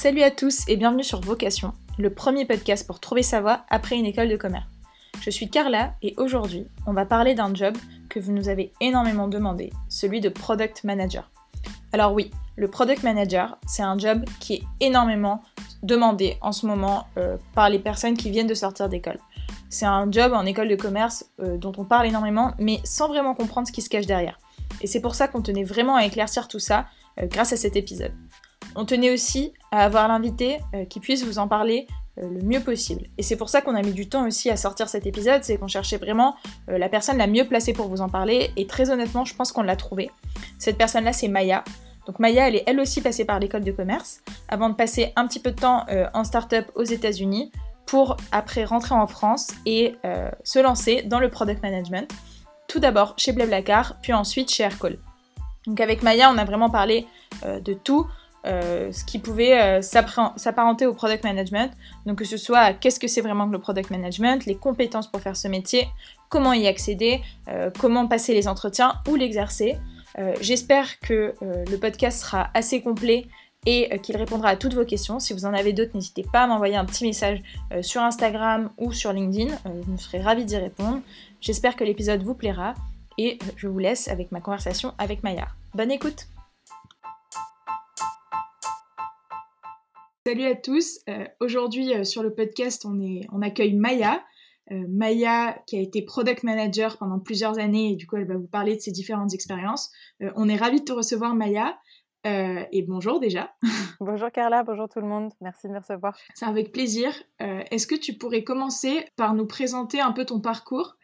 Salut à tous et bienvenue sur Vocation, le premier podcast pour trouver sa voie après une école de commerce. Je suis Carla et aujourd'hui, on va parler d'un job que vous nous avez énormément demandé, celui de product manager. Alors oui, le product manager, c'est un job qui est énormément demandé en ce moment euh, par les personnes qui viennent de sortir d'école. C'est un job en école de commerce euh, dont on parle énormément, mais sans vraiment comprendre ce qui se cache derrière. Et c'est pour ça qu'on tenait vraiment à éclaircir tout ça euh, grâce à cet épisode. On tenait aussi à avoir l'invité qui puisse vous en parler le mieux possible. Et c'est pour ça qu'on a mis du temps aussi à sortir cet épisode, c'est qu'on cherchait vraiment la personne la mieux placée pour vous en parler, et très honnêtement, je pense qu'on l'a trouvée. Cette personne-là, c'est Maya. Donc Maya, elle est elle aussi passée par l'école de commerce avant de passer un petit peu de temps euh, en start-up aux États-Unis pour après rentrer en France et euh, se lancer dans le product management. Tout d'abord chez Blablacar, puis ensuite chez Aircall. Donc avec Maya, on a vraiment parlé euh, de tout, ce qui pouvait s'apparenter au product management. Donc que ce soit qu'est-ce que c'est vraiment que le product management, les compétences pour faire ce métier, comment y accéder, comment passer les entretiens ou l'exercer. Euh, j'espère que euh, le podcast sera assez complet et euh, qu'il répondra à toutes vos questions. Si vous en avez d'autres, n'hésitez pas à m'envoyer un petit message sur Instagram ou sur LinkedIn. je me serai ravie d'y répondre. J'espère que l'épisode vous plaira et je vous laisse avec ma conversation avec Maya. Bonne écoute Salut à tous. Aujourd'hui sur le podcast, on, on accueille Maya. Euh, Maya, qui a été product manager pendant plusieurs années, et du coup, elle va vous parler de ses différentes expériences. Euh, on est ravis de te recevoir, Maya. Euh, et bonjour déjà. Bonjour Carla, bonjour tout le monde. Merci de me recevoir. C'est avec plaisir. Est-ce que tu pourrais commencer par nous présenter un peu ton parcours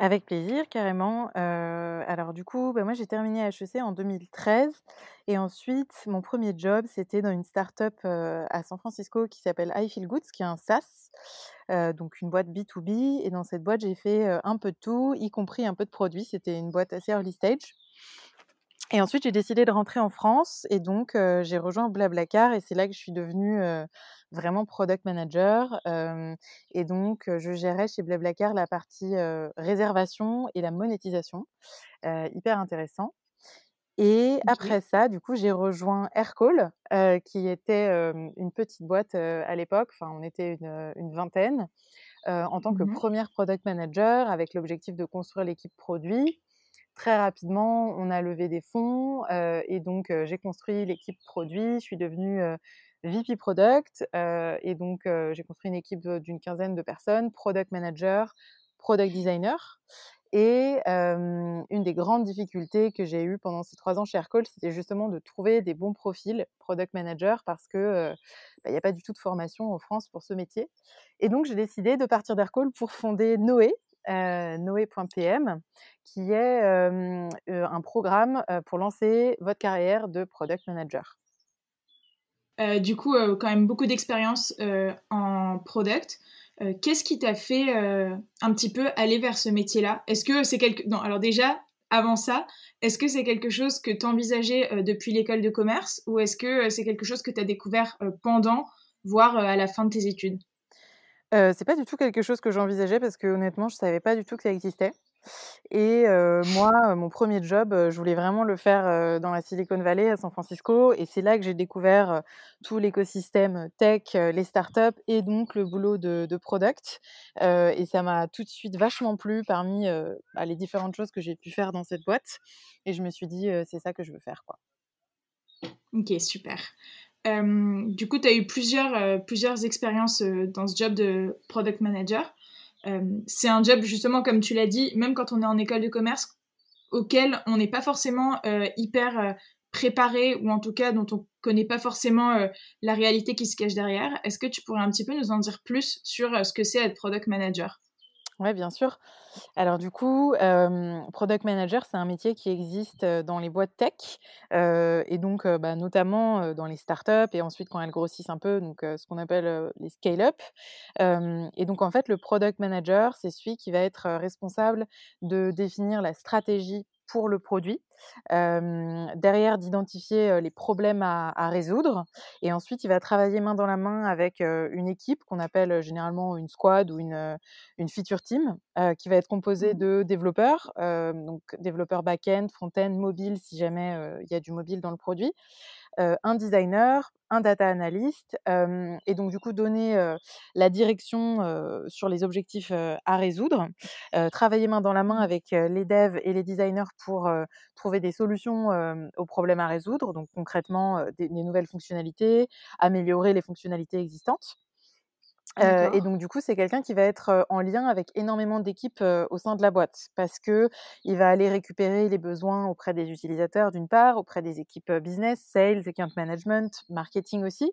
avec plaisir, carrément. alors du coup, bah, moi j'ai terminé HEC en 2013 et ensuite mon premier job c'était dans une start-up à San Francisco qui s'appelle I Feel Goods, qui est un SaaS, donc une boîte B2B. Et dans cette boîte j'ai fait un peu de tout, y compris un peu de produits. C'était une boîte assez early stage. Et ensuite, j'ai décidé de rentrer en France et donc j'ai rejoint Blablacar et c'est là que je suis devenue vraiment product manager. et donc, je gérais chez Blablacar la partie réservation et la monétisation. hyper intéressant. Et après ça, du coup, j'ai rejoint Aircall, qui était une petite boîte à l'époque. Enfin, on était une, vingtaine. en tant que mmh première product manager, avec l'objectif de construire l'équipe produit très rapidement, on a levé des fonds et donc j'ai construit l'équipe produit. Je suis devenue VP Product et donc j'ai construit une équipe d'une quinzaine de personnes, Product Manager, Product Designer. Et une des grandes difficultés que j'ai eues pendant ces trois ans chez Aircall, c'était justement de trouver des bons profils product manager parce que bah, il n'y a pas du tout de formation en France pour ce métier. Et donc j'ai décidé de partir d'Aircall pour fonder Noé, euh, Noé.pm, qui est un programme pour lancer votre carrière de product manager. Du coup, quand même beaucoup d'expérience en product. Qu'est-ce qui t'a fait un petit peu aller vers ce métier-là? Est-ce que c'est quelque... Non, alors déjà, avant ça, est-ce que c'est quelque chose que tu envisageais depuis l'école de commerce? Ou est-ce que c'est quelque chose que tu as découvert pendant, voire à la fin de tes études? C'est pas du tout quelque chose que j'envisageais parce que honnêtement, je savais pas du tout que ça existait et moi, mon premier job, je voulais vraiment le faire, dans la Silicon Valley à San Francisco et c'est là que j'ai découvert, tout l'écosystème tech, les startups et donc le boulot de de product, et ça m'a tout de suite vachement plu parmi, bah, les différentes choses que j'ai pu faire dans cette boîte et je me suis dit: «C'est ça que je veux faire, quoi». OK, super du coup, tu as eu plusieurs, plusieurs expériences dans ce job de product manager. C'est un job, justement, comme tu l'as dit, même quand on est en école de commerce, auquel on n'est pas forcément euh, hyper préparé, ou en tout cas dont on connaît pas forcément la réalité qui se cache derrière. Est-ce que tu pourrais un petit peu nous en dire plus sur ce que c'est être product manager? Oui, bien sûr. Alors du coup, product manager, c'est un métier qui existe dans les boîtes tech et donc bah, notamment dans les startups et ensuite quand elles grossissent un peu, donc ce qu'on appelle les scale-up. et donc en fait, le product manager, c'est celui qui va être responsable de définir la stratégie pour le produit, derrière d'identifier les problèmes à, résoudre, et ensuite il va travailler main dans la main avec une équipe qu'on appelle généralement une squad ou une, une feature team, qui va être composée mmh. de développeurs, donc développeurs back-end, front-end, mobile si jamais il y a du mobile dans le produit, un designer, un data analyst, et donc du coup donner la direction sur les objectifs à résoudre, travailler main dans la main avec les devs et les designers pour trouver des solutions aux problèmes à résoudre, donc concrètement des nouvelles fonctionnalités, améliorer les fonctionnalités existantes et donc du coup, c'est quelqu'un qui va être, en lien avec énormément d'équipes, au sein de la boîte. Parce qu'il va aller récupérer les besoins auprès des utilisateurs d'une part, auprès des équipes, business, sales, account management, marketing aussi.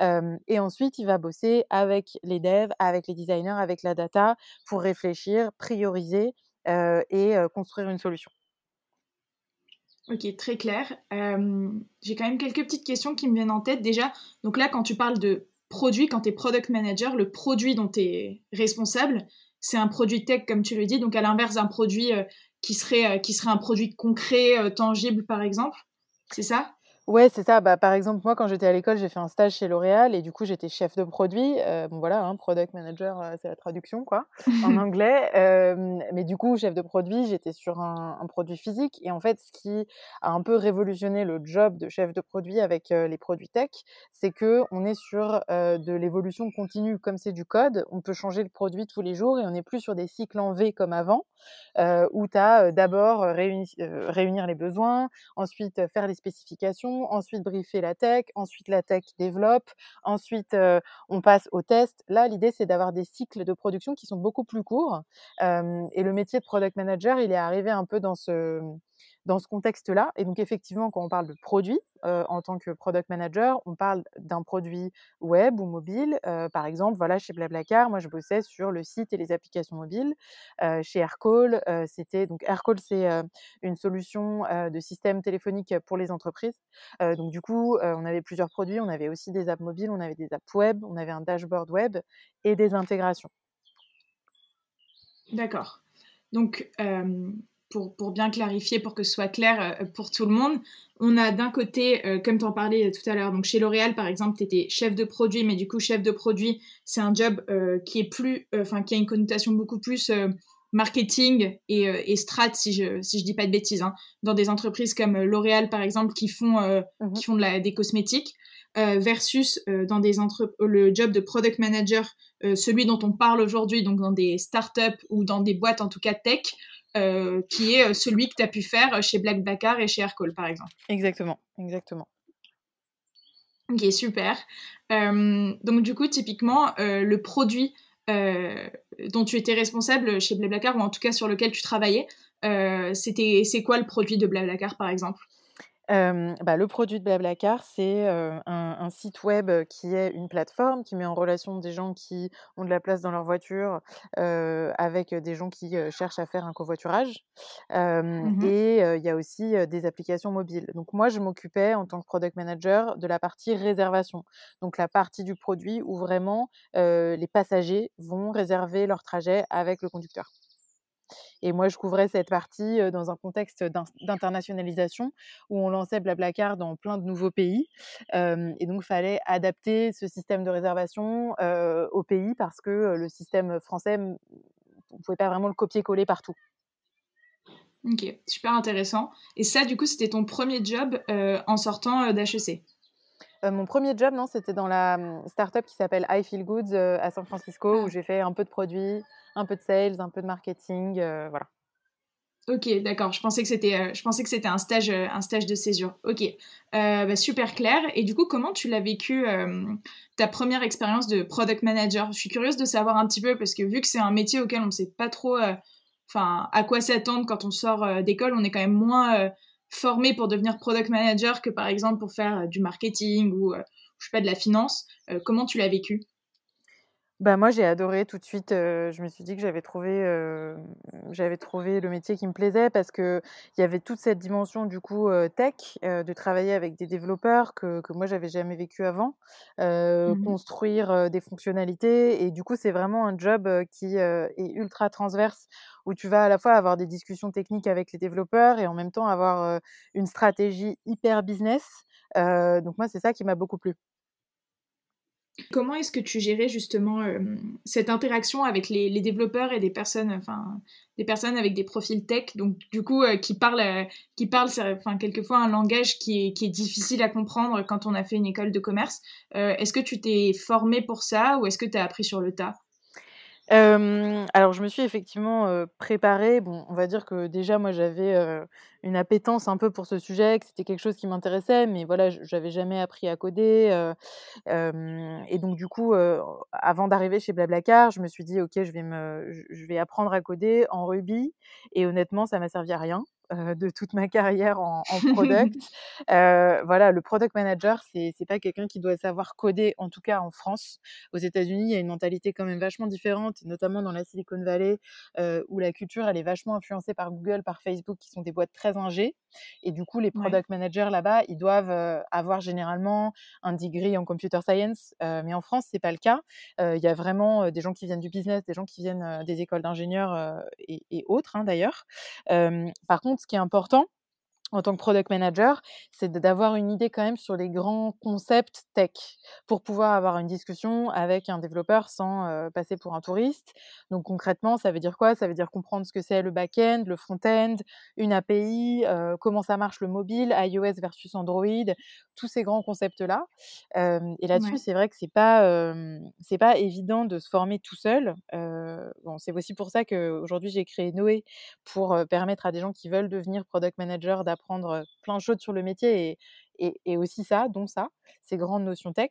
et ensuite, il va bosser avec les devs, avec les designers, avec la data pour réfléchir, prioriser, et construire une solution. OK, très clair. j'ai quand même quelques petites questions qui me viennent en tête. Déjà, donc là, quand tu parles de produit, quand tu es product manager, le produit dont tu es responsable, c'est un produit tech, comme tu le dis, donc à l'inverse d'un produit euh, qui, serait, euh, qui serait un produit concret, euh, tangible, par exemple. C'est ça? Ouais, c'est ça. Bah, par exemple, moi, quand j'étais à l'école, j'ai fait un stage chez L'Oréal et du coup, j'étais chef de produit. Euh, bon, voilà, hein, product manager, euh, c'est la traduction, quoi, en anglais. Euh, mais du coup, chef de produit, j'étais sur un, un, produit physique. Et en fait, ce qui a un peu révolutionné le job de chef de produit avec les produits tech, c'est que on est sur de l'évolution continue. Comme c'est du code, on peut changer le produit tous les jours et on n'est plus sur des cycles en V comme avant, où tu as d'abord réunir les besoins, ensuite faire les spécifications ensuite briefer la tech, ensuite la tech développe, ensuite on passe au test. Là, l'idée, c'est d'avoir des cycles de production qui sont beaucoup plus courts. et le métier de product manager, il est arrivé un peu dans ce, dans ce contexte-là. Et donc, effectivement, quand on parle de produit euh, en tant que product manager, on parle d'un produit web ou mobile. Euh, par exemple, voilà, chez Blablacar, moi, je bossais sur le site et les applications mobiles. Euh, chez Aircall, c'était donc Aircall, c'est une solution de système téléphonique pour les entreprises. donc, du coup, on avait plusieurs produits. On avait aussi des apps mobiles, on avait des apps web, on avait un dashboard web et des intégrations. D'accord. Donc, pour, bien clarifier, pour que ce soit clair euh, pour tout le monde, on a d'un côté, euh, comme tu en parlais tout à l'heure, donc chez L'Oréal par exemple, tu étais chef de produit, mais du coup, chef de produit, c'est un job euh, qui est plus, enfin, qui a une connotation beaucoup plus marketing et, strat, si je, si je dis pas de bêtises, hein, dans des entreprises comme L'Oréal par exemple, qui font, mmh qui font de la, des cosmétiques. versus dans des le job de product manager, celui dont on parle aujourd'hui, donc dans des startups ou dans des boîtes en tout cas tech, euh, qui est euh, celui que tu as pu faire chez Black Bacar et chez Aircall, par exemple. Exactement, exactement. Ok, super. Euh, donc, du coup, typiquement, le produit dont tu étais responsable chez Blablacar, ou en tout cas sur lequel tu travaillais, c'était c'est quoi le produit de Blablacar, par exemple? Bah, le produit de Blablacar, c'est un, site web qui est une plateforme qui met en relation des gens qui ont de la place dans leur voiture avec des gens qui cherchent à faire un covoiturage. Mmh et il y a aussi des applications mobiles. Donc moi, je m'occupais en tant que product manager de la partie réservation. Donc la partie du produit où vraiment les passagers vont réserver leur trajet avec le conducteur. Et moi, je couvrais cette partie dans un contexte d'internationalisation où on lançait Blablacar dans plein de nouveaux pays. et donc, il fallait adapter ce système de réservation au pays parce que le système français, on ne pouvait pas vraiment le copier-coller partout. Ok, super intéressant. Et ça, du coup, c'était ton premier job en sortant d'HEC mon premier job, non, c'était dans la mmh, startup qui s'appelle I Feel Goods à San Francisco, où ah. j'ai fait un peu de produits, un peu de sales, un peu de marketing, euh, voilà. Ok, d'accord. Je pensais que c'était, euh, je pensais que c'était un stage, euh, un stage de césure. Ok, bah, super clair. Et du coup, comment tu l'as vécu ta première expérience de product manager? Je suis curieuse de savoir un petit peu parce que vu que c'est un métier auquel on ne sait pas trop, enfin, à quoi s'attendre quand on sort d'école, on est quand même moins formé pour devenir product manager que par exemple pour faire du marketing ou je sais pas de la finance. comment tu l'as vécu? Bah, moi, j'ai adoré tout de suite, je me suis dit que j'avais trouvé, j'avais trouvé le métier qui me plaisait parce qu'il y avait toute cette dimension du coup, tech, de travailler avec des développeurs que que moi j'avais jamais vécu avant, mmh construire, des fonctionnalités et du coup, c'est vraiment un job, qui, est ultra transverse où tu vas à la fois avoir des discussions techniques avec les développeurs et en même temps avoir, une stratégie hyper business, donc moi, c'est ça qui m'a beaucoup plu. Comment est-ce que tu gérais justement cette interaction avec les, développeurs et des personnes, enfin, des personnes avec des profils tech, donc du coup qui parlent, qui parlent, enfin, quelquefois un langage qui est, qui est, difficile à comprendre quand on a fait une école de commerce. est-ce que tu t'es formé pour ça ou est-ce que tu as appris sur le tas? Alors je me suis effectivement, préparée. Bon, on va dire que déjà moi j'avais, une appétence un peu pour ce sujet, que c'était quelque chose qui m'intéressait, mais voilà, j'avais jamais appris à coder, et donc du coup, avant d'arriver chez Blablacar, je me suis dit: «OK, je vais me je vais apprendre à coder en Ruby» et honnêtement, ça m'a servi à rien. Euh, de toute ma carrière en, product. Euh, voilà, le product manager, c'est n'est pas quelqu'un qui doit savoir coder, en tout cas en France. Aux États-Unis, il y a une mentalité quand même vachement différente, notamment dans la Silicon Valley, euh, où la culture, elle est vachement influencée par Google, par Facebook, qui sont des boîtes très ingées. Et du coup, les product managers là-bas, ils doivent avoir généralement un degree en computer science. mais en France, c'est pas le cas. Il y a vraiment des gens qui viennent du business, des gens qui viennent des écoles d'ingénieurs et, autres, hein, d'ailleurs. par contre, ce qui est important, en tant que product manager, c'est d'avoir une idée quand même sur les grands concepts tech pour pouvoir avoir une discussion avec un développeur sans passer pour un touriste. Donc concrètement, ça veut dire quoi? Ça veut dire comprendre ce que c'est le back-end, le front-end, une API, comment ça marche le mobile, iOS versus Android, tous ces grands concepts-là. et là-dessus, c'est vrai que c'est pas c'est pas évident de se former tout seul. bon, c'est aussi pour ça qu'aujourd'hui j'ai créé Noé pour permettre à des gens qui veulent devenir product manager d'apprendre apprendre plein de choses sur le métier et, et, aussi ça, dont ça, ces grandes notions tech.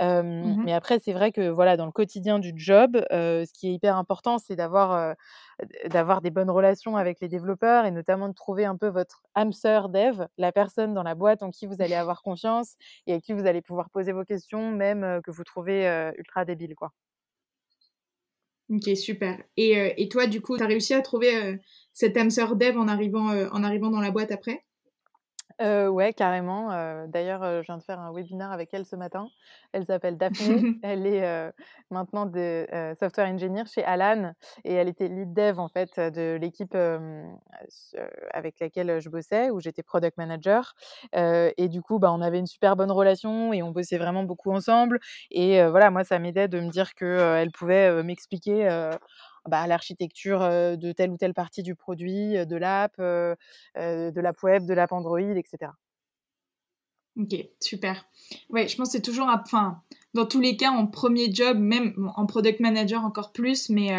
Mmh mais après, c'est vrai que voilà, dans le quotidien du job, ce qui est hyper important, c'est d'avoir d'avoir des bonnes relations avec les développeurs et notamment de trouver un peu votre âme sœur dev, la personne dans la boîte en qui vous allez avoir confiance et à qui vous allez pouvoir poser vos questions, même que vous trouvez ultra débile, quoi. Ok, super. Et, et toi, du coup, tu as réussi à trouver cette âme sœur dev en arrivant, en arrivant dans la boîte après? Euh, ouais, carrément. d'ailleurs, je viens de faire un webinaire avec elle ce matin. Elle s'appelle Daphné. Elle est maintenant de software engineer chez Alan et elle était lead dev en fait de l'équipe avec laquelle je bossais, où j'étais product manager. et du coup, bah, on avait une super bonne relation et on bossait vraiment beaucoup ensemble. Et voilà, moi, ça m'aidait de me dire qu'elle pouvait m'expliquer bah, l'architecture de telle ou telle partie du produit, de l'app, de l'app web, de l'app Android, etc. Ok, super. Ouais, je pense que c'est toujours, enfin, dans tous les cas, en premier job, même en product manager encore plus, mais,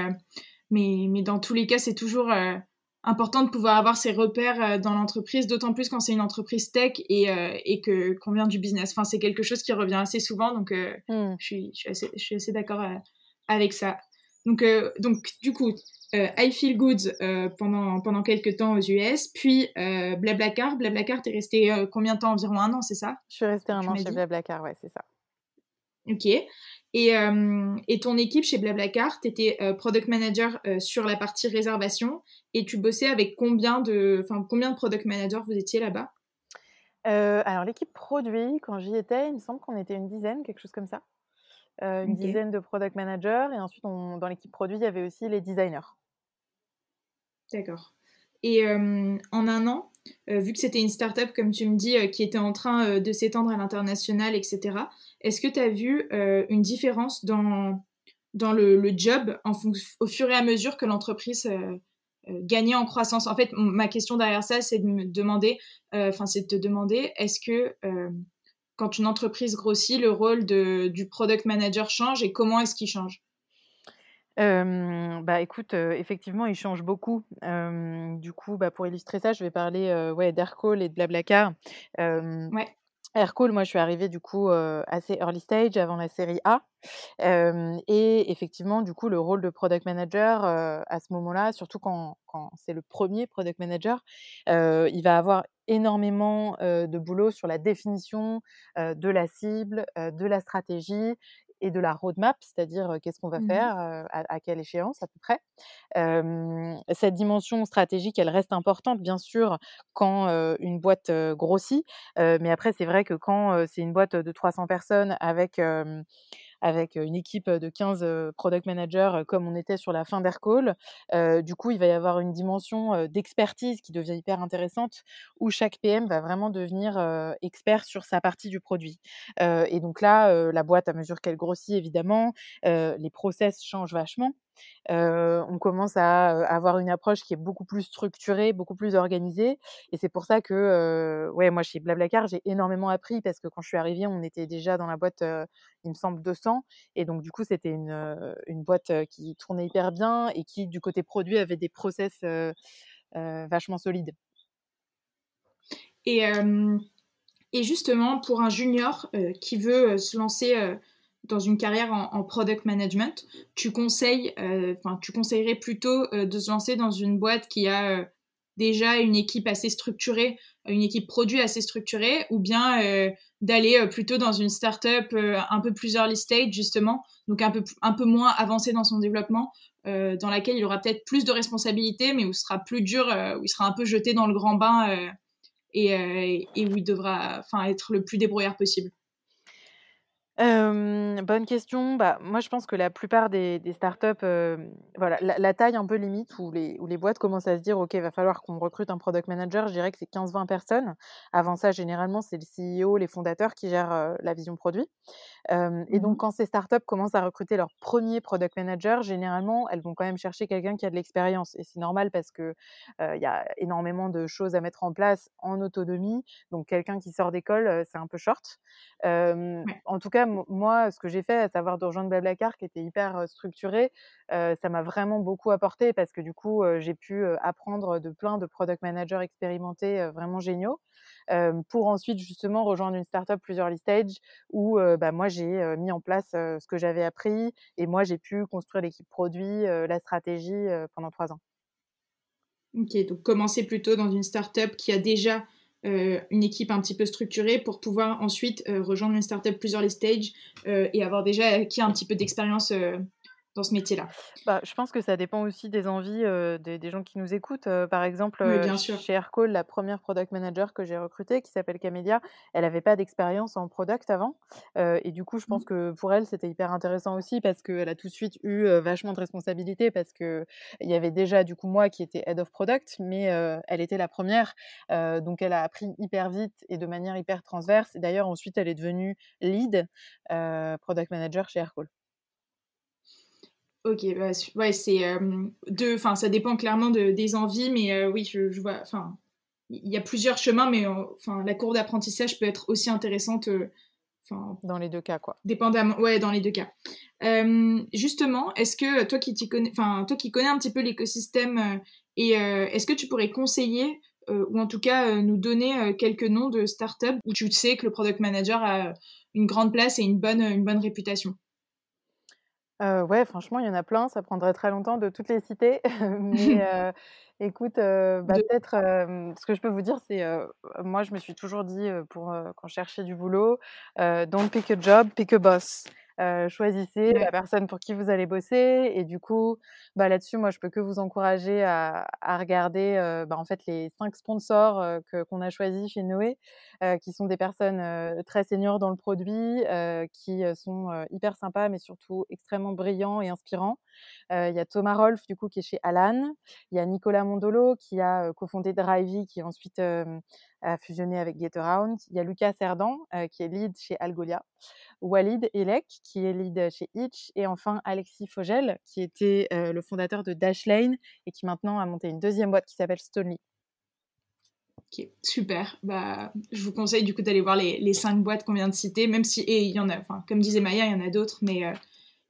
mais, mais dans tous les cas, c'est toujours important de pouvoir avoir ses repères dans l'entreprise, d'autant plus quand c'est une entreprise tech et, et que qu'on vient du business. Enfin, c'est quelque chose qui revient assez souvent, donc mmh. je, suis, je, suis assez, je suis assez d'accord avec ça. Donc, euh, donc du coup, euh, I Feel Good euh, pendant, pendant quelques temps aux US, puis Blablacar. Blablacar, t'es resté combien de temps? Environ un an, c'est ça? Je suis restée un an chez Blablacar, ouais, c'est ça. Ok. Et, et, ton équipe chez Blablacar, tu étais product manager sur la partie réservation et tu bossais avec combien de, combien de product managers vous étiez là-bas? Alors l'équipe produit, quand j'y étais, il me semble qu'on était une dizaine, quelque chose comme ça. Euh, une dizaine de product managers. Et ensuite, dans l'équipe produit, il y avait aussi les designers. D'accord. Et en un an, vu que c'était une startup, comme tu me dis, qui était en train de s'étendre à l'international, etc., est-ce que tu as vu une différence dans, dans le, job en au fur et à mesure que l'entreprise gagnait en croissance? En fait, ma question derrière ça, c'est de me demander, enfin, c'est de te demander, est-ce que quand une entreprise grossit, le rôle de, du product manager change et comment est-ce qu'il change? Bah écoute, effectivement, il change beaucoup. du coup, bah, pour illustrer ça, je vais parler ouais, d'Aircall et de Blablacar. ouais. Aircall, moi, je suis arrivée du coup assez early stage avant la série A. et effectivement, du coup, le rôle de product manager à ce moment-là, surtout quand, quand c'est le premier product manager, il va avoir énormément de boulot sur la définition de la cible, de la stratégie et de la roadmap, c'est-à-dire qu'est-ce qu'on va mmh faire, à, quelle échéance à peu près. cette dimension stratégique, elle reste importante, bien sûr, quand une boîte grossit, mais après, c'est vrai que quand c'est une boîte de 300 personnes avec avec une équipe de 15 product managers comme on était sur la fin d'Aircall. du coup, il va y avoir une dimension d'expertise qui devient hyper intéressante où chaque PM va vraiment devenir expert sur sa partie du produit. et donc là, la boîte, à mesure qu'elle grossit, évidemment, les process changent vachement on commence à avoir une approche qui est beaucoup plus structurée, beaucoup plus organisée. Et c'est pour ça que, ouais, moi, chez Blablacar, j'ai énormément appris parce que quand je suis arrivée, on était déjà dans la boîte, il me semble, 200. Et donc, du coup, c'était une, une boîte qui tournait hyper bien et qui, du côté produit, avait des process vachement solides. Et, et justement, pour un junior qui veut se lancer dans une carrière en, product management, tu conseilles, euh, enfin, tu conseillerais plutôt euh, de se lancer dans une boîte qui a euh, déjà une équipe assez structurée, une équipe produit assez structurée, ou bien d'aller plutôt dans une startup un peu plus early stage justement, donc un peu un peu moins avancée dans son développement, dans laquelle il aura peut-être plus de responsabilités, mais où ce sera plus dur, où il sera un peu jeté dans le grand bain et, et où il devra, être le plus débrouillard possible bonne question. Bah, moi, je pense que la plupart des startups, voilà, la taille un peu limite où les boîtes commencent à se dire: «OK, va falloir qu'on recrute un product manager», je dirais que c'est 15-20 personnes. Avant ça, généralement, c'est le CEO, les fondateurs qui gèrent, la vision produit. Et donc mmh quand ces startups commencent à recruter leur premier product manager, généralement, elles vont quand même chercher quelqu'un qui a de l'expérience et c'est normal parce que, il y a énormément de choses à mettre en place en autonomie, donc quelqu'un qui sort d'école, c'est un peu short. en tout cas, moi, ce que j'ai fait, à savoir de rejoindre Blablacar, qui était hyper structuré, ça m'a vraiment beaucoup apporté parce que du coup, j'ai pu apprendre de plein de product managers expérimentés vraiment géniaux. Pour ensuite justement rejoindre une startup plus early où bah, moi j'ai mis en place ce que j'avais appris et moi j'ai pu construire l'équipe produit, la stratégie pendant trois ans. Ok, donc commencer plutôt dans une startup qui a déjà une équipe un petit peu structurée pour pouvoir ensuite rejoindre une startup plus early et avoir déjà acquis un petit peu d'expérience dans ce métier-là bah, Je pense que ça dépend aussi des envies des, des, gens qui nous écoutent. par exemple, chez Aircall, la première product manager que j'ai recrutée, qui s'appelle Camélia, elle n'avait pas d'expérience en product avant. et du coup, je pense mmh. que pour elle, c'était hyper intéressant aussi parce qu'elle a tout de suite eu vachement de responsabilités parce qu'il y avait déjà, du coup, moi qui étais head of product, mais elle était la première. donc, elle a appris hyper vite et de manière hyper transverse. Et d'ailleurs, ensuite, elle est devenue lead product manager chez Aircall. Ok, bah, ouais, c'est euh, deux. Enfin, ça dépend clairement de, des envies, mais euh, oui, je, vois. Enfin, il y a plusieurs chemins, mais enfin, la cour d'apprentissage peut être aussi intéressante. Euh, enfin, dans les deux cas, quoi. Dépendamment. Ouais, dans les deux cas. justement, est-ce que toi qui connais, enfin, toi qui connais un petit peu l'écosystème, et est-ce que tu pourrais conseiller ou en tout cas nous donner quelques noms de startups où tu sais que le product manager a une grande place et une bonne, une bonne réputation? Ouais, franchement, il y en a plein, ça prendrait très longtemps de toutes les citer. Mais écoute, bah, peut-être, ce que je peux vous dire, c'est, moi, je me suis toujours dit, pour, quand je cherchais du boulot, «Don't pick a job, pick a boss». Choisissez la personne pour qui vous allez bosser et du coup, bah, là-dessus, moi, je peux que vous encourager à à regarder, bah, en fait, les cinq sponsors, que qu'on a choisis chez Noé, qui sont des personnes, très seniors dans le produit, qui, sont, hyper sympas, mais surtout extrêmement brillants et inspirants. il y a Thomas Rolf, du coup, qui est chez Alan. Il y a Nicolas Mondolo, qui a, cofondé Drivey, qui ensuite, a fusionné avec GetAround. Il y a Lucas Cerdan, qui est lead chez Algolia. Walid Elek, qui est lead chez Itch, et enfin Alexis Fogel, qui était le fondateur de Dashlane et qui maintenant a monté une deuxième boîte qui s'appelle Stonely. Ok, super. Bah, je vous conseille du coup d'aller voir les, cinq boîtes qu'on vient de citer, même si, et il y en a, enfin, comme disait Maya, il y en a d'autres, mais,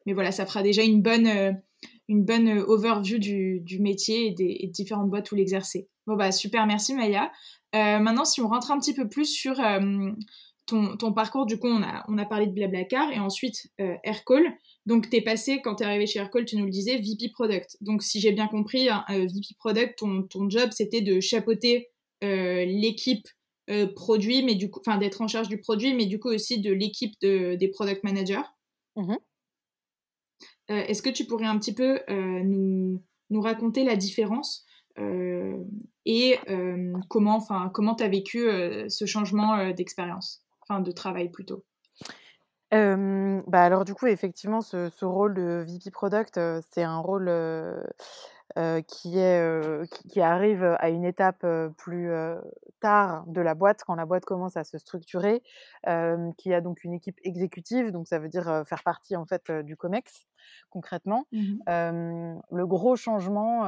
mais voilà, ça fera déjà une bonne, une bonne overview du, du métier et des, différentes boîtes où l'exercer. Bon, bah, super, merci Maya. Maintenant, si on rentre un petit peu plus sur ton, parcours, du coup, on a, on a parlé de Blablacar et ensuite euh, Aircall. Donc, tu es passé, quand tu es arrivé chez Aircall, tu nous le disais, VP Product. Donc, si j'ai bien compris, hein, euh, VP Product, ton, ton job, c'était de chapeauter euh, l'équipe produit, mais du coup, enfin, d'être en charge du produit, mais du coup aussi de l'équipe de, des product managers. Mmh est-ce que tu pourrais un petit peu nous, nous raconter la différence et comment enfin comment tu as vécu ce changement d'expérience? De travail plutôt. Bah, alors du coup, effectivement, ce ce rôle de VP Product, c'est un rôle, qui est, qui arrive, à une étape, plus, tard de la boîte, quand la boîte commence à se structurer, qui a donc une équipe exécutive, donc ça veut dire, faire partie, en fait, du COMEX, concrètement. Mmh le gros changement,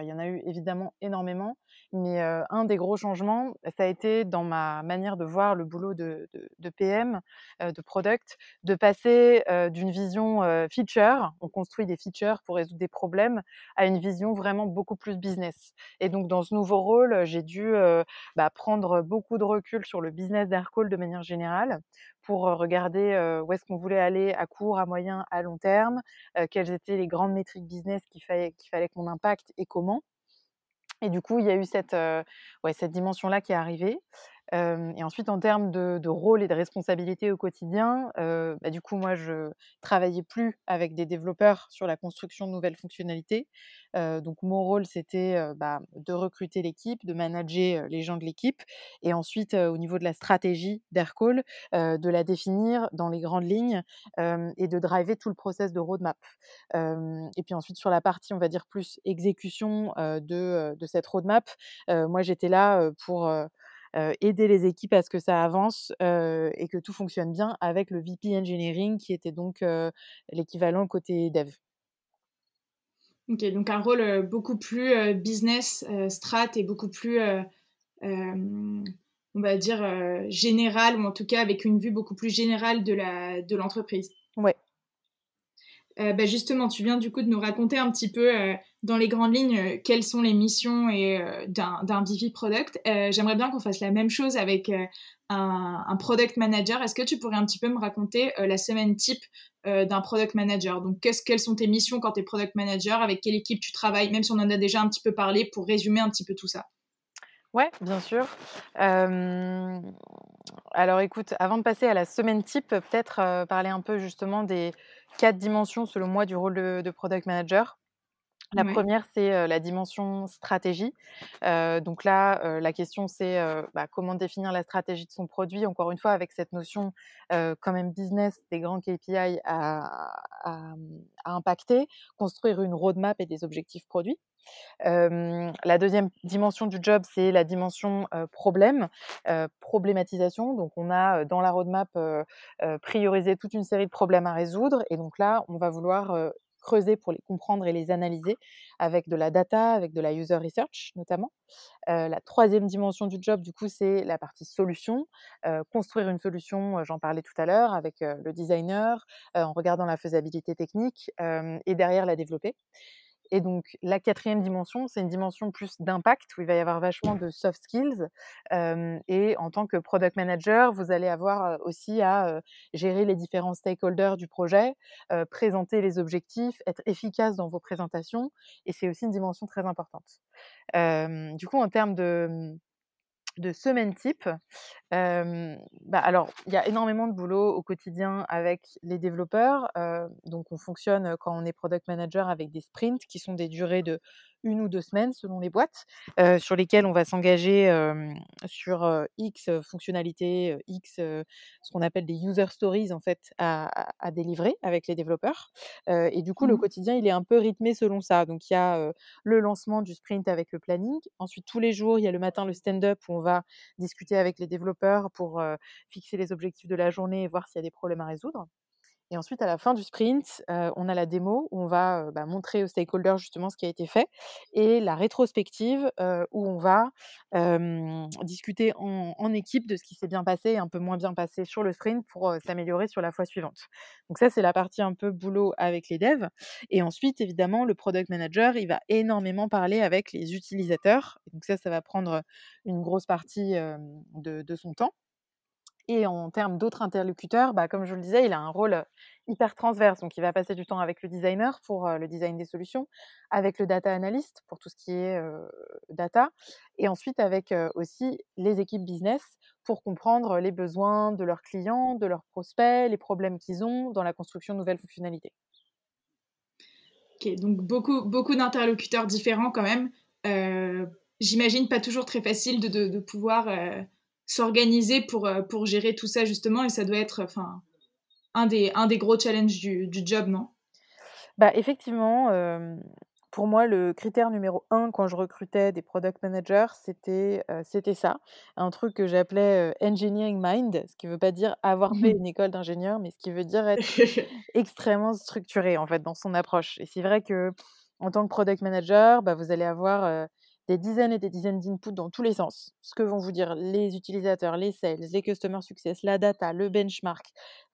il y en a eu évidemment énormément, mais un des gros changements, ça a été dans ma manière de voir le boulot de de de PM, de product, de passer, d'une vision, feature, on construit des features pour résoudre des problèmes, à une vision vraiment beaucoup plus business et donc dans ce nouveau rôle, j'ai dû, bah, prendre beaucoup de recul sur le business d'Aircall de manière générale, pour regarder où est-ce qu'on voulait aller à court, à moyen, à long terme, quelles étaient les grandes métriques business qu'il fallait, qu'il fallait qu'on impacte et comment. Et du coup, il y a eu cette, cette dimension-là qui est arrivée et ensuite, en termes de, rôle et de responsabilité au quotidien, bah, du coup, moi, je travaillais plus avec des développeurs sur la construction de nouvelles fonctionnalités. donc, mon rôle, c'était bah, de recruter l'équipe, de manager les gens de l'équipe, et ensuite, au niveau de la stratégie d'Aircall, de la définir dans les grandes lignes et de driver tout le process de roadmap. et puis ensuite, sur la partie, on va dire, plus exécution de cette roadmap, moi, j'étais là pour aider les équipes à ce que ça avance et que tout fonctionne bien avec le VP Engineering qui était donc l'équivalent côté dev. Ok, donc un rôle beaucoup plus business, strat et beaucoup plus, on va dire, général, ou en tout cas avec une vue beaucoup plus générale de l'entreprise. De ouais, euh, bah, justement, tu viens du coup de nous raconter un petit peu euh, dans les grandes lignes euh, quelles sont les missions et, d'un VP Product. J'aimerais bien qu'on fasse la même chose avec un, un, Product Manager. Est-ce que tu pourrais un petit peu me raconter la semaine type d'un Product Manager? Donc, quelles sont tes missions quand tu es Product Manager? Avec quelle équipe tu travailles? Même si on en a déjà un petit peu parlé pour résumer un petit peu tout ça. Ouais, bien sûr. alors écoute, avant de passer à la semaine type, peut-être parler un peu justement des quatre dimensions, selon moi, du rôle de, product manager. La première, c'est la dimension stratégie. donc là, la question, c'est bah, comment définir la stratégie de son produit, encore une fois, avec cette notion quand même business, des grands KPI à, à, impacter, construire une roadmap et des objectifs produits. la deuxième dimension du job, c'est la dimension problème, problématisation. Donc, on a dans la roadmap priorisé toute une série de problèmes à résoudre. Et donc là, on va vouloir creuser pour les comprendre et les analyser avec de la data, avec de la user research notamment. la troisième dimension du job, du coup, c'est la partie solution. construire une solution, j'en parlais tout à l'heure, avec le designer, en regardant la faisabilité technique et derrière la développer. Et donc, la quatrième dimension, c'est une dimension plus d'impact, où il va y avoir vachement de soft skills. et en tant que product manager, vous allez avoir aussi à gérer les différents stakeholders du projet, présenter les objectifs, être efficace dans vos présentations. Et c'est aussi une dimension très importante. du coup, en termes de de semaine type. bah alors, il y a énormément de boulot au quotidien avec les développeurs. donc, on fonctionne quand on est product manager avec des sprints qui sont des durées de une ou deux semaines selon les boîtes, sur lesquelles on va s'engager sur X fonctionnalités, X ce qu'on appelle des user stories en fait à, à, délivrer avec les développeurs. et du coup, le mmh quotidien il est un peu rythmé selon ça. Donc il y a le lancement du sprint avec le planning. Ensuite, tous les jours, il y a le matin le stand-up où on va discuter avec les développeurs pour fixer les objectifs de la journée et voir s'il y a des problèmes à résoudre. Et ensuite, à la fin du sprint, on a la démo où on va bah, montrer aux stakeholders justement ce qui a été fait et la rétrospective où on va discuter en, équipe de ce qui s'est bien passé et un peu moins bien passé sur le sprint pour s'améliorer sur la fois suivante. Donc ça, c'est la partie un peu boulot avec les devs. Et ensuite, évidemment, le product manager, il va énormément parler avec les utilisateurs. donc ça, ça va prendre une grosse partie de son temps. Et en termes d'autres interlocuteurs, bah, comme je le disais, il a un rôle hyper transverse. Donc, il va passer du temps avec le designer pour le design des solutions, avec le data analyst pour tout ce qui est data, et ensuite avec aussi les équipes business pour comprendre les besoins de leurs clients, de leurs prospects, les problèmes qu'ils ont dans la construction de nouvelles fonctionnalités. Ok, donc beaucoup, beaucoup d'interlocuteurs différents quand même. J'imagine pas toujours très facile de, pouvoir s'organiser pour, euh, pour gérer tout ça justement et ça doit être enfin un, des, un des gros challenges du, du job, non? Bah, effectivement, pour moi, le critère numéro un quand je recrutais des product managers, c'était c'était ça, un truc que j'appelais engineering mind, ce qui ne veut pas dire avoir fait une école d'ingénieur, mais ce qui veut dire être extrêmement structuré en fait dans son approche. Et c'est vrai que en tant que product manager, bah, vous allez avoir des dizaines et des dizaines d'inputs dans tous les sens. Ce que vont vous dire les utilisateurs, les sales, les customer success, la data, le benchmark.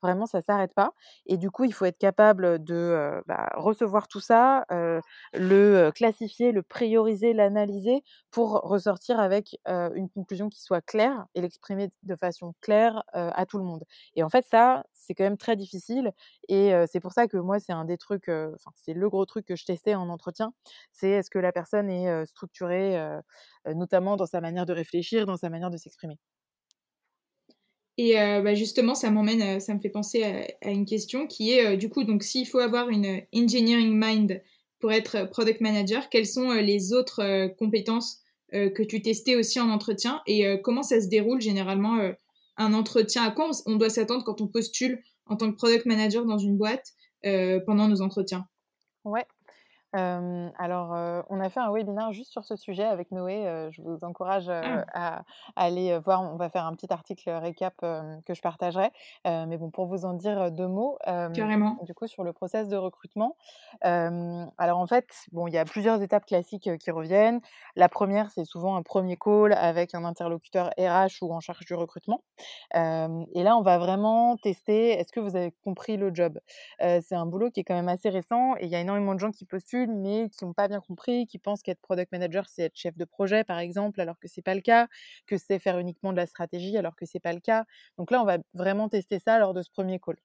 Vraiment, ça s'arrête pas. Et du coup, il faut être capable de bah, recevoir tout ça, le classifier, le prioriser, l'analyser pour ressortir avec une conclusion qui soit claire et l'exprimer de façon claire à tout le monde. Et en fait, ça, c'est quand même très difficile. Et c'est pour ça que moi, c'est un des trucs, enfin, c'est le gros truc que je testais en entretien. C'est est-ce que la personne est structurée, notamment dans sa manière de réfléchir, dans sa manière de s'exprimer. Et bah, justement, ça m'emmène, ça me fait penser à, une question qui est du coup, donc s'il faut avoir une engineering mind pour être product manager, quelles sont les autres compétences que tu testais aussi en entretien et comment ça se déroule généralement un entretien? À quoi on doit s'attendre quand on postule en tant que product manager dans une boîte pendant nos entretiens? Ouais, alors, on a fait un webinaire juste sur ce sujet avec Noé. je vous encourage ah. à, aller voir. On va faire un petit article récap que je partagerai. mais bon, pour vous en dire deux mots. Carrément. Du coup, sur le process de recrutement. alors, en fait, bon, il y a plusieurs étapes classiques qui reviennent. La première, c'est souvent un premier call avec un interlocuteur RH ou en charge du recrutement. et là, on va vraiment tester est-ce que vous avez compris le job? C'est un boulot qui est quand même assez récent et il y a énormément de gens qui postulent mais qui n'ont pas bien compris, qui pensent qu'être product manager, c'est être chef de projet, par exemple, alors que c'est pas le cas, que c'est faire uniquement de la stratégie, alors que c'est pas le cas. Donc là, on va vraiment tester ça lors de ce premier call.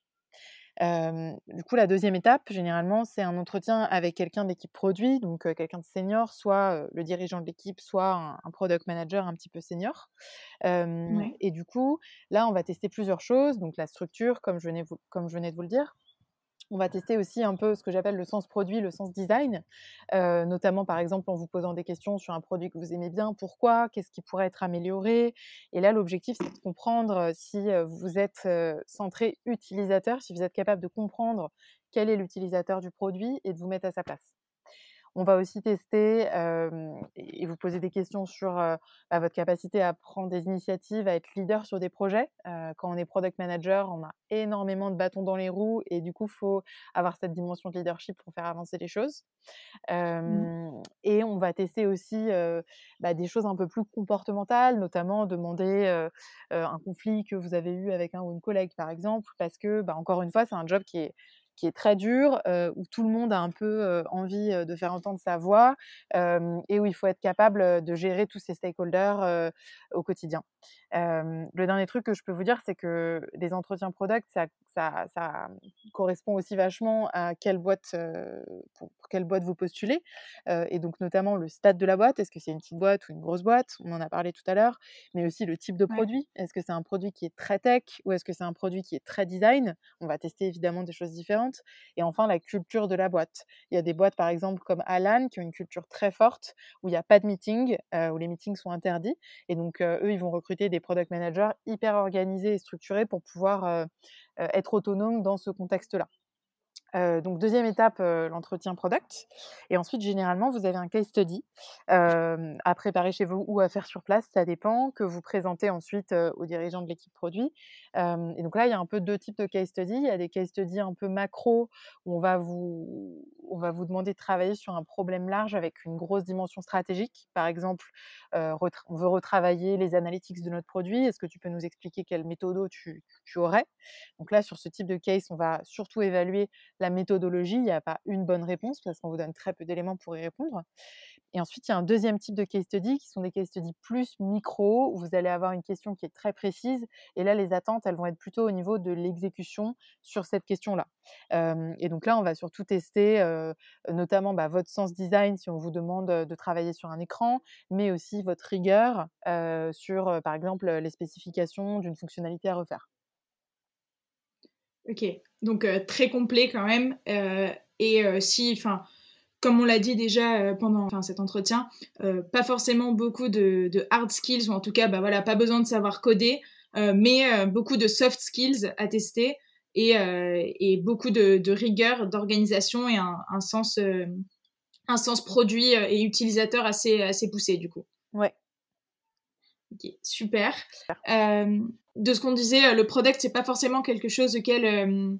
du coup, la deuxième étape, généralement, c'est un entretien avec quelqu'un d'équipe produit, donc quelqu'un de senior, soit le dirigeant de l'équipe, soit un, product manager un petit peu senior. Et du coup, là, on va tester plusieurs choses, donc la structure, comme je venais, comme je venais de vous le dire, on va tester aussi un peu ce que j'appelle le sens produit, le sens design, euh, notamment par exemple en vous posant des questions sur un produit que vous aimez bien, pourquoi, qu'est-ce qui pourrait être amélioré. Et là, l'objectif, c'est de comprendre euh, si euh, vous êtes centré utilisateur, si vous êtes capable de comprendre quel est l'utilisateur du produit et de vous mettre à sa place. On va aussi tester et vous poser des questions sur bah, votre capacité à prendre des initiatives, à être leader sur des projets. quand on est product manager, on a énormément de bâtons dans les roues et du coup, il faut avoir cette dimension de leadership pour faire avancer les choses. Mmh. Et on va tester aussi bah, des choses un peu plus comportementales, notamment demander un conflit que vous avez eu avec un ou une collègue, par exemple, parce que, bah, encore une fois, c'est un job qui est qui est très dur, où tout le monde a un peu envie de faire entendre sa voix et où il faut être capable de gérer tous ces stakeholders au quotidien. Le dernier truc que je peux vous dire, c'est que les entretiens product, ça, ça, correspond aussi vachement à quelle boîte, pour, quelle boîte vous postulez, et donc notamment le stade de la boîte. Est-ce que c'est une petite boîte ou une grosse boîte? On en a parlé tout à l'heure, mais aussi le type de produit. Est-ce que c'est un produit qui est très tech ou est-ce que c'est un produit qui est très design? On va tester évidemment des choses différentes. Et enfin, la culture de la boîte. Il y a des boîtes, par exemple, comme Alan, qui ont une culture très forte, où il n'y a pas de meeting, où les meetings sont interdits. Et donc, eux, ils vont recruter des product managers hyper organisés et structurés pour pouvoir euh, être autonomes dans ce contexte-là donc deuxième étape, l'entretien product. Et ensuite, généralement, vous avez un case study à préparer chez vous ou à faire sur place, ça dépend, que vous présentez ensuite aux dirigeants de l'équipe produit. et donc là, il y a un peu deux types de case study. Il y a des case studies un peu macro où on va vous, on va vous demander de travailler sur un problème large avec une grosse dimension stratégique. Par exemple, on veut retravailler les analytics de notre produit. Est-ce que tu peux nous expliquer quelle méthode tu, tu aurais? Donc là, sur ce type de case, on va surtout évaluer la méthodologie, il n'y a pas une bonne réponse parce qu'on vous donne très peu d'éléments pour y répondre. Et ensuite, il y a un deuxième type de case study qui sont des case studies plus micro, où vous allez avoir une question qui est très précise. Et là, les attentes, elles vont être plutôt au niveau de l'exécution sur cette question-là. et donc là, on va surtout tester notamment bah, votre sens design si on vous demande de travailler sur un écran, mais aussi votre rigueur sur, par exemple, les spécifications d'une fonctionnalité à refaire. Ok, donc euh, très complet quand même. Euh, et euh, si, enfin, comme on l'a dit déjà pendant cet entretien, pas forcément beaucoup de, hard skills, ou en tout cas, bah voilà, pas besoin de savoir coder, mais beaucoup de soft skills à tester. et, beaucoup de, rigueur, d'organisation et un, sens, un sens produit et utilisateur assez, assez poussé du coup. Ouais. Ok, super. De ce qu'on disait, le product, c'est pas forcément quelque chose auquel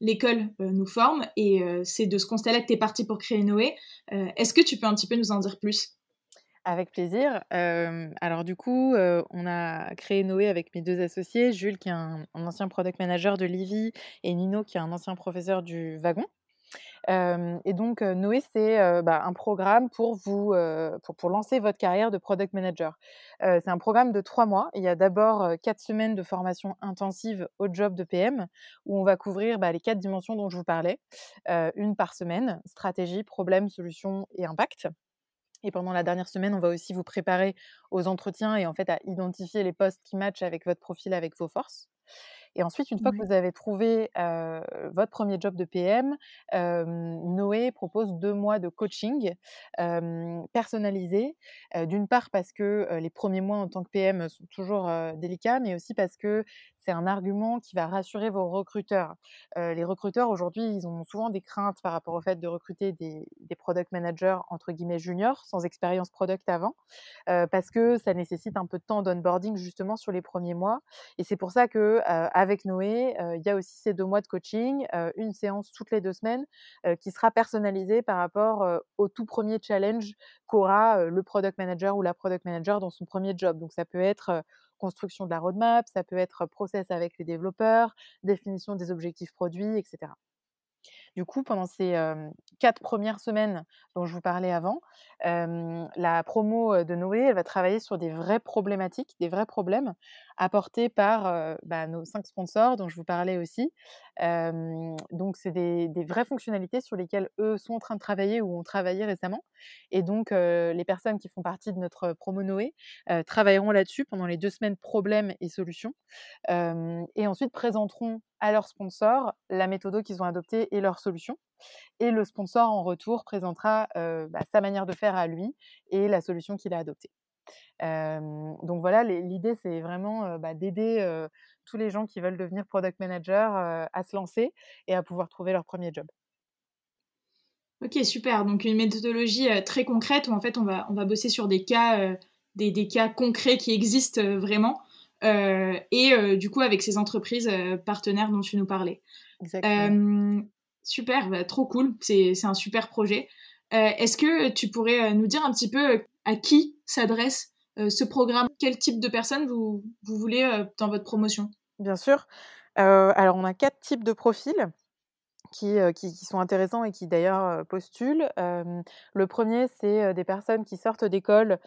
l'école nous forme, et c'est de ce constat-là que tu es parti pour créer Noé. Est-ce que tu peux un petit peu nous en dire plus? Avec plaisir. alors du coup, on a créé Noé avec mes deux associés, Jules qui est un, ancien product manager de Livy et Nino qui est un ancien professeur du Wagon. Et donc Noé, c'est bah, un programme pour vous, pour, pour, lancer votre carrière de product manager. c'est un programme de trois mois. Il y a d'abord quatre semaines de formation intensive au job de PM où on va couvrir bah, les quatre dimensions dont je vous parlais, une par semaine stratégie, problème, solution et impact. Et pendant la dernière semaine, on va aussi vous préparer aux entretiens et en fait à identifier les postes qui matchent avec votre profil, avec vos forces. Et ensuite, une fois que vous avez trouvé votre premier job de PM, Noé propose deux mois de coaching personnalisé. D'une part parce que les premiers mois en tant que PM sont toujours délicats, mais aussi parce que c'est un argument qui va rassurer vos recruteurs. les recruteurs, aujourd'hui, ils ont souvent des craintes par rapport au fait de recruter des, product managers, entre guillemets, juniors, sans expérience product avant, parce que ça nécessite un peu de temps d'onboarding, justement, sur les premiers mois. Et c'est pour ça que avec Noé, il y a aussi ces deux mois de coaching, une séance toutes les deux semaines, qui sera personnalisée par rapport au tout premier challenge qu'aura le product manager ou la product manager dans son premier job. Donc ça peut être construction de la roadmap, ça peut être process avec les développeurs, définition des objectifs produits, etc. Du coup, pendant ces quatre premières semaines dont je vous parlais avant, la promo de Noé, elle va travailler sur des vraies problématiques, des vrais problèmes apportés par bah, nos cinq sponsors dont je vous parlais aussi. donc, c'est des, vraies fonctionnalités sur lesquelles eux sont en train de travailler ou ont travaillé récemment. Et donc, les personnes qui font partie de notre promo Noé travailleront là-dessus pendant les deux semaines problèmes et solutions. et ensuite présenteront à leurs sponsors la méthode qu'ils ont adoptée et leurs solution. Et le sponsor, en retour, présentera bah, sa manière de faire à lui et la solution qu'il a adoptée. Donc voilà, l'idée, c'est vraiment bah, d'aider tous les gens qui veulent devenir product manager à se lancer et à pouvoir trouver leur premier job. Ok, super. Donc une méthodologie très concrète où en fait on va, on va bosser sur des cas, des, des, cas concrets qui existent vraiment. et du coup avec ces entreprises partenaires dont tu nous parlais. Exactement. Super, bah, trop cool. C'est un super projet. Euh, est-ce que tu pourrais euh, nous dire un petit peu euh, à qui s'adresse ce programme? Quel type de personnes vous, voulez dans votre promotion? Bien sûr. alors, on a quatre types de profils. Qui, sont intéressants et qui d'ailleurs postulent. le premier, c'est des personnes qui sortent d'école,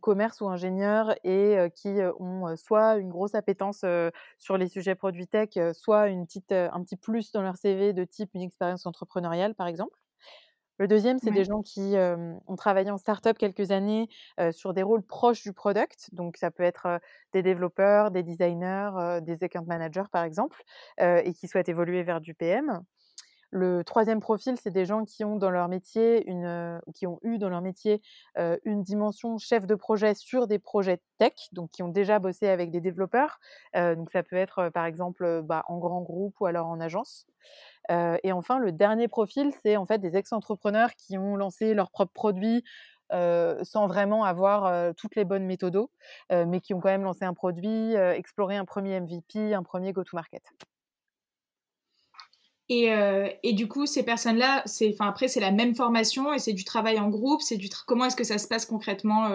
commerce ou ingénieur, et qui ont soit une grosse appétence sur les sujets produits tech, soit un petit plus dans leur CV de type une expérience entrepreneuriale, par exemple. Le deuxième, c'est des gens qui ont travaillé en startup quelques années sur des rôles proches du product. Donc, ça peut être des développeurs, des designers, des account managers, par exemple, et qui souhaitent évoluer vers du PM. Le troisième profil, c'est des gens qui ont dans leur métier une, qui ont eu dans leur métier une dimension chef de projet sur des projets tech, donc qui ont déjà bossé avec des développeurs. donc ça peut être par exemple bah, en grand groupe ou alors en agence. et enfin, le dernier profil, c'est en fait des ex-entrepreneurs qui ont lancé leurs propres produits sans vraiment avoir toutes les bonnes méthodos, mais qui ont quand même lancé un produit, exploré un premier MVP, un premier go-to-market. Et, et, du coup, ces personnes-là, enfin après, c'est la même formation et c'est du travail en groupe. C'est du comment est-ce que ça se passe concrètement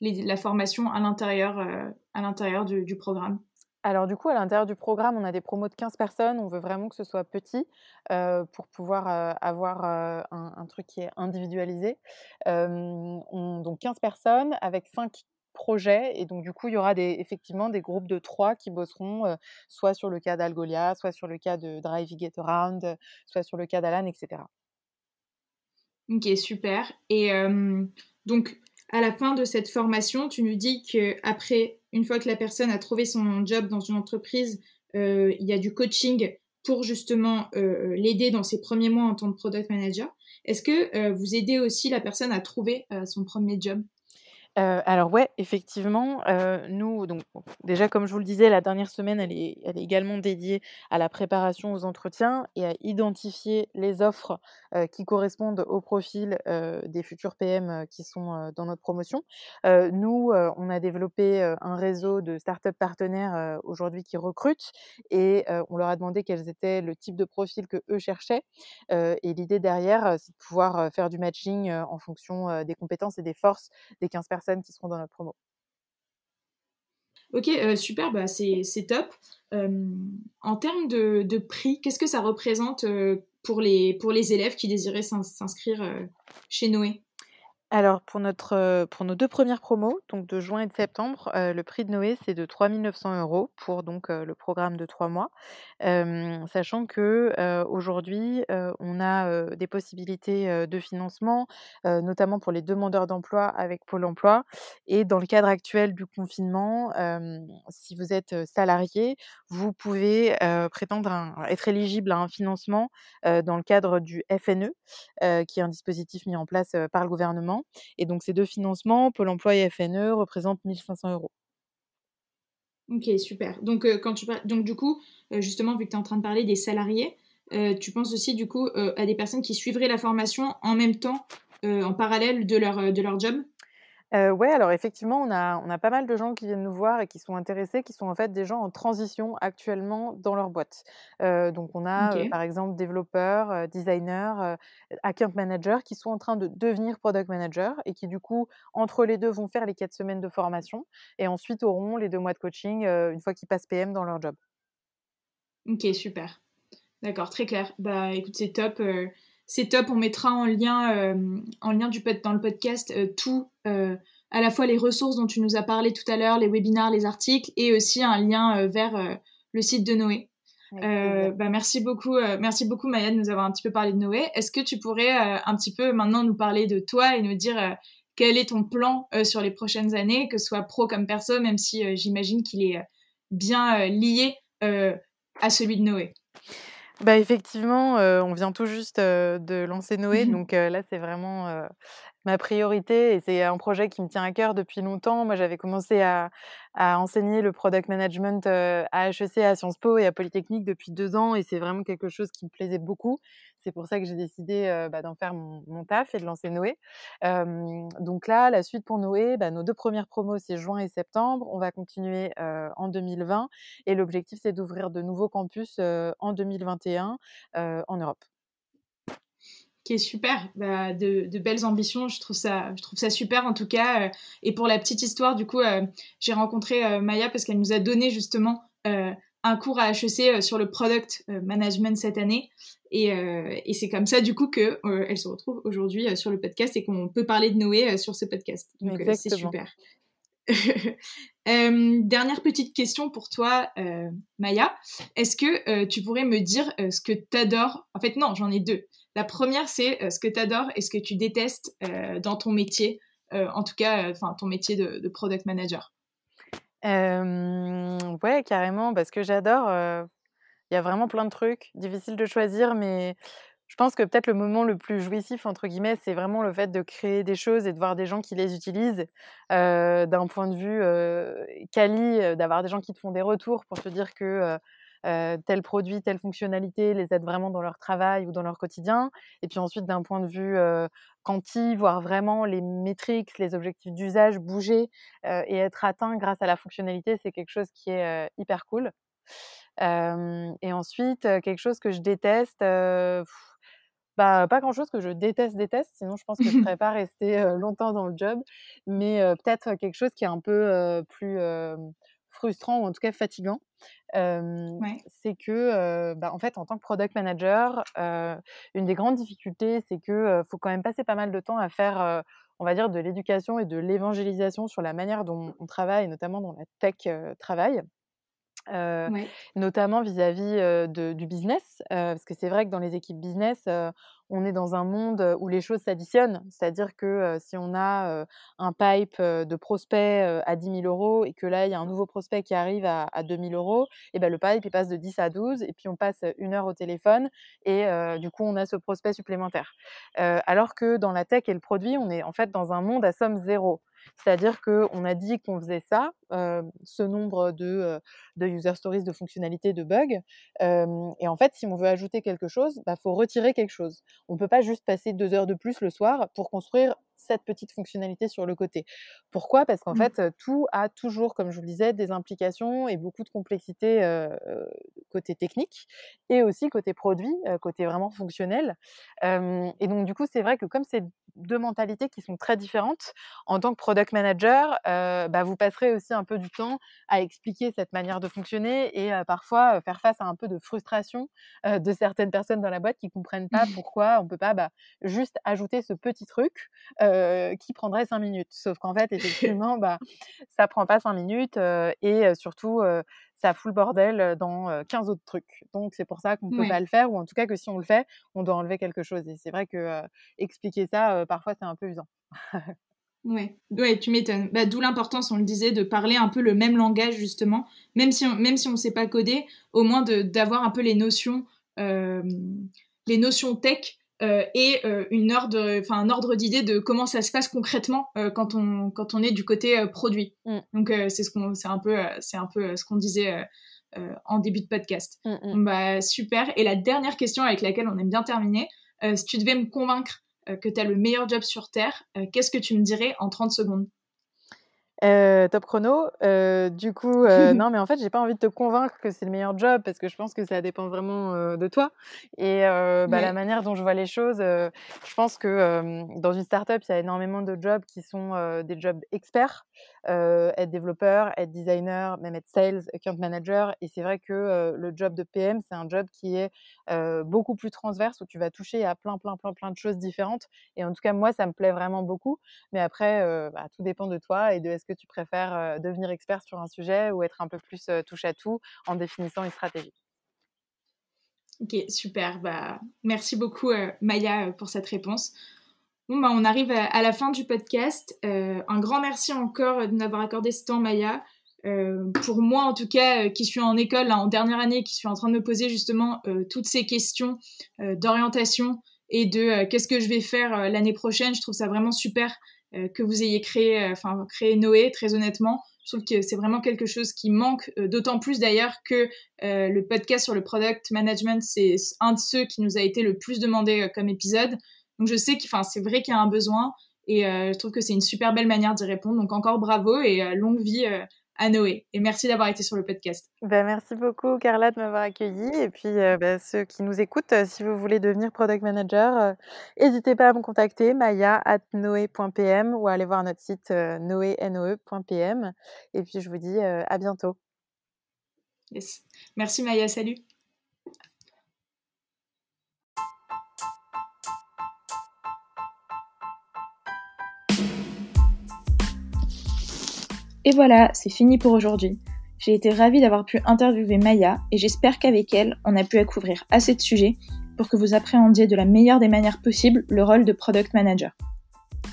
la formation à l'intérieur, à l'intérieur du, du, programme? Alors du coup, à l'intérieur du programme, on a des promos de 15 personnes. On veut vraiment que ce soit petit pour pouvoir avoir un, truc qui est individualisé. donc 15 personnes avec 5 Et donc du coup, il y aura effectivement des groupes de 3 qui bosseront soit sur le cas d'Algolia, soit sur le cas de Drive Get Around, soit sur le cas d'Alan, etc. Ok, super. Et donc, à la fin de cette formation, tu nous dis qu'après, une fois que la personne a trouvé son job dans une entreprise, il y a du coaching pour justement l'aider dans ses premiers mois en tant que product manager. Est-ce que vous aidez aussi la personne à trouver son premier job? Alors ouais, effectivement, nous donc déjà comme je vous le disais, la dernière semaine, elle est elle est également dédiée à la préparation aux entretiens et à identifier les offres, qui correspondent au profil, des futurs PM, qui sont, dans notre promotion. nous, on a développé, un réseau de start-up partenaires, aujourd'hui qui recrutent et on leur a demandé quels étaient le type de profil qu'eux cherchaient. et l'idée derrière, c'est de pouvoir, faire du matching, en fonction, des compétences et des forces des 15 personnes qui seront dans notre promo. Ok, euh, super, bah c'est top. Euh, en termes de, prix, qu'est-ce que ça représente euh, pour, les, pour les élèves qui désiraient s'inscrire chez Noé? Alors pour notre, pour nos deux premières promos, donc de juin et de septembre, le prix de Noé, c'est de 3 900 euros pour donc le programme de trois mois. sachant que, aujourd'hui, on a, des possibilités, de financement, notamment pour les demandeurs d'emploi avec Pôle emploi et dans le cadre actuel du confinement, si vous êtes, salarié, vous pouvez, prétendre être éligible à un financement, dans le cadre du FNE, qui est un dispositif mis en place, par le gouvernement et donc ces deux financements, Pôle emploi et FNE, représentent 1500 euros. Ok, super. Donc, euh, quand tu donc du coup, euh, justement, vu que tu es en train de parler des salariés, euh, tu penses aussi du coup à des personnes qui suivraient la formation en même temps, en parallèle de leur, de leur job? Euh, ouais, alors effectivement, on a, on a pas mal de gens qui viennent nous voir et qui sont intéressés, qui sont en fait des gens en transition actuellement dans leur boîte. Euh, donc on a euh, par exemple développeurs, euh, designers, account managers qui sont en train de devenir product manager et qui du coup, entre les deux, vont faire les quatre semaines de formation et ensuite auront les deux mois de coaching une fois qu'ils passent PM dans leur job. Ok, super. D'accord, très clair. Bah écoute, c'est top c'est top. On mettra en lien, euh, en lien du, dans le podcast euh, tout, euh, à la fois les ressources dont tu nous as parlé tout à l'heure, les webinars, les articles, et aussi un lien vers le site de Noé. bah, merci beaucoup, merci beaucoup Maya de nous avoir un petit peu parlé de Noé. Est-ce que tu pourrais un petit peu maintenant nous parler de toi et nous dire quel est ton plan sur les prochaines années, que ce soit pro comme perso, même si j'imagine qu'il est bien lié à celui de Noé? Bah, effectivement, on vient tout juste, de lancer Noé, mmh donc là, c'est vraiment, ma priorité et c'est un projet qui me tient à cœur depuis longtemps. Moi, j'avais commencé à à enseigner le product management, à HEC, à Sciences Po et à Polytechnique depuis deux ans et c'est vraiment quelque chose qui me plaisait beaucoup. C'est pour ça que j'ai décidé, bah, d'en faire mon taf et de lancer Noé. donc là, la suite pour Noé, bah, nos deux premières promos, c'est juin et septembre. On va continuer, en 2020 et l'objectif, c'est d'ouvrir de nouveaux campus, en 2021, en Europe qui est super, bah, de, belles ambitions, je trouve ça, je trouve ça super en tout cas. Et pour la petite histoire, du coup, j'ai rencontré Maya parce qu'elle nous a donné justement un cours à HEC sur le product management cette année. Et, et c'est comme ça du coup que elle se retrouve aujourd'hui sur le podcast et qu'on peut parler de Noé sur ce podcast. Donc c'est super. dernière petite question pour toi, Maya. Est-ce que tu pourrais me dire ce que tu adores En fait, non, j'en ai deux. La première, c'est euh, ce que tu adores et ce que tu détestes euh, dans ton métier, euh, en tout cas, enfin ton métier de, product manager. Ouais, carrément, parce que j'adore. Il y a vraiment plein de trucs, difficile de choisir, mais je pense que peut-être le moment le plus jouissif, entre guillemets, c'est vraiment le fait de créer des choses et de voir des gens qui les utilisent. D'un point de vue quali, d'avoir des gens qui te font des retours pour te dire que tel produit, telle fonctionnalité les aide vraiment dans leur travail ou dans leur quotidien. Et puis ensuite, d'un point de vue quanti, voir vraiment les métriques, les objectifs d'usage bouger et être atteint grâce à la fonctionnalité, c'est quelque chose qui est hyper cool. et ensuite, quelque chose que je déteste, bah, pas grand chose que je déteste, déteste, sinon je pense que je ne serais pas restée longtemps dans le job, mais peut-être quelque chose qui est un peu plus frustrant ou en tout cas fatigant. C'est que, bah, en fait, en tant que product manager, une des grandes difficultés, c'est que faut quand même passer pas mal de temps à faire, on va dire, de l'éducation et de l'évangélisation sur la manière dont on travaille, notamment dont la tech travaille. notamment vis-à-vis du business, parce que c'est vrai que dans les équipes business, on est dans un monde où les choses s'additionnent. C'est-à-dire que si on a un pipe de prospects à 10 000 euros et que là, il y a un nouveau prospect qui arrive à, 2 000 euros, et ben, le pipe, il passe de 10 à 12 et puis on passe une heure au téléphone et du coup, on a ce prospect supplémentaire. alors que dans la tech et le produit, on est en fait dans un monde à somme zéro. C'est-à-dire qu'on a dit qu'on faisait ça, ce nombre de, de user stories, de fonctionnalités, de bugs. et en fait, si on veut ajouter quelque chose, il bah, faut retirer quelque chose. On ne peut pas juste passer deux heures de plus le soir pour construire cette petite fonctionnalité sur le côté. Pourquoi? Parce qu'en mmh. fait, tout a toujours, comme je vous le disais, des implications et beaucoup de complexité côté technique et aussi côté produit, côté vraiment fonctionnel. et donc, du coup, c'est vrai que comme c'est deux mentalités qui sont très différentes, en tant que product manager, bah, vous passerez aussi un peu du temps à expliquer cette manière de fonctionner et parfois faire face à un peu de frustration de certaines personnes dans la boîte qui comprennent pas pourquoi on peut pas bah, juste ajouter ce petit truc qui prendrait cinq minutes. Sauf qu'en fait, effectivement, bah, ça prend pas cinq minutes et surtout, ça fout le bordel dans 15 autres trucs. Donc, c'est pour ça qu'on ne peut pas le faire, ou en tout cas que si on le fait, on doit enlever quelque chose. Et c'est vrai que expliquer ça, parfois, c'est un peu usant. Ouais, ouais, tu m'étonnes. Bah, D'où l'importance, on le disait, de parler un peu le même langage justement, même si on, même si ne sait pas coder, au moins d'avoir un peu les notions, les notions tech euh, et euh, une ordre, enfin un ordre d'idée de comment ça se passe concrètement euh, quand on quand on est du côté produit. Mm. Donc c'est ce qu'on, c'est un peu, c'est un peu ce qu'on disait en début de podcast. Mm, mm. Bah super. Et la dernière question avec laquelle on aime bien terminer, si tu devais me convaincre que tu as le meilleur job sur terre, qu'est-ce que tu me dirais en 30 secondes? Top chrono. du coup, non, mais en fait, j'ai pas envie de te convaincre que c'est le meilleur job parce que je pense que ça dépend vraiment de toi et bah, la manière dont je vois les choses. je pense que dans une startup, il y a énormément de jobs qui sont des jobs experts être développeur, être designer, même être sales, account manager. Et c'est vrai que le job de PM, c'est un job qui est beaucoup plus transverse où tu vas toucher à plein, plein, plein, plein de choses différentes. Et en tout cas, moi, ça me plaît vraiment beaucoup. Mais après, bah, tout dépend de toi et de est-ce que tu préfères devenir expert sur un sujet ou être un peu plus touche à tout en définissant une stratégie? Ok, super. Bah, merci beaucoup, Maya, pour cette réponse. Bah, on arrive à, la fin du podcast. Un grand merci encore de m'avoir accordé ce temps, Maya. Pour moi, en tout cas, qui suis en école en dernière année, qui suis en train de me poser justement toutes ces questions d'orientation et de qu'est-ce que je vais faire l'année prochaine, je trouve ça vraiment super que vous ayez créé, enfin créé Noé. Très honnêtement, je trouve que c'est vraiment quelque chose qui manque, d'autant plus d'ailleurs que le podcast sur le product management, c'est un de ceux qui nous a été le plus demandé comme épisode. Donc je sais que c'est vrai qu'il y a un besoin et euh, je trouve que c'est une super belle manière d'y répondre. Donc encore bravo et euh, longue vie euh, à Noé. Et merci d'avoir été sur le podcast. Ben, merci beaucoup Carla de m'avoir accueilli. Et puis ben, ceux qui nous écoutent, si vous voulez devenir product manager, n'hésitez pas à me contacter maya at noé.pm ou à aller voir notre site noé.pm. Et puis je vous dis à bientôt. Yes. Merci Maya, salut. Et voilà, c'est fini pour aujourd'hui. J'ai été ravie d'avoir pu interviewer Maya et j'espère qu'avec elle, on a pu couvrir assez de sujets pour que vous appréhendiez de la meilleure des manières possibles le rôle de Product Manager.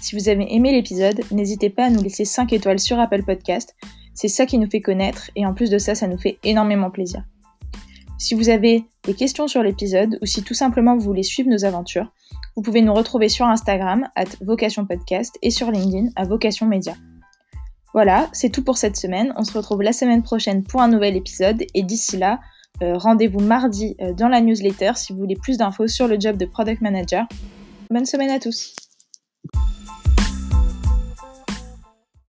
Si vous avez aimé l'épisode, n'hésitez pas à nous laisser 5 étoiles sur Apple Podcast. C'est ça qui nous fait connaître et en plus de ça, ça nous fait énormément plaisir. Si vous avez des questions sur l'épisode ou si tout simplement vous voulez suivre nos aventures, vous pouvez nous retrouver sur Instagram, at Vocation Podcast, et sur LinkedIn, à Vocation Média. Voilà, c'est tout pour cette semaine. On se retrouve la semaine prochaine pour un nouvel épisode et d'ici là, euh, rendez-vous mardi euh, dans la newsletter si vous voulez plus d'infos sur le job de product manager. Bonne semaine à tous.